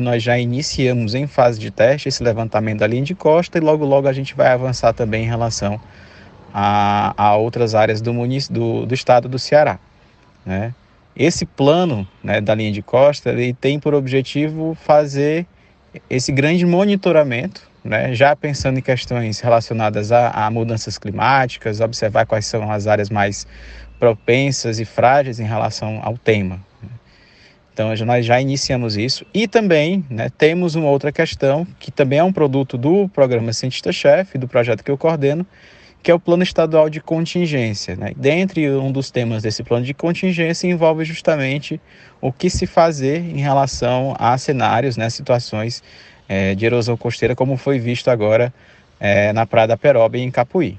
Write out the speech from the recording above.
Nós já iniciamos em fase de teste esse levantamento da linha de costa e logo logo a gente vai avançar também em relação a, a outras áreas do, do, do estado do Ceará. Né? Esse plano né, da linha de costa ele tem por objetivo fazer esse grande monitoramento, né, já pensando em questões relacionadas a, a, mudanças climáticas, observar quais são as áreas mais propensas e frágeis em relação ao tema. Então nós já iniciamos isso e também né, temos uma outra questão que também é um produto do programa Cientista-Chefe, do projeto que eu coordeno, que é o Plano Estadual de Contingência. Né? Dentre um dos temas desse plano de contingência envolve justamente o que se fazer em relação a cenários, né, situações é, de erosão costeira, como foi visto agora é, na Praia da Peroba e em Capuí.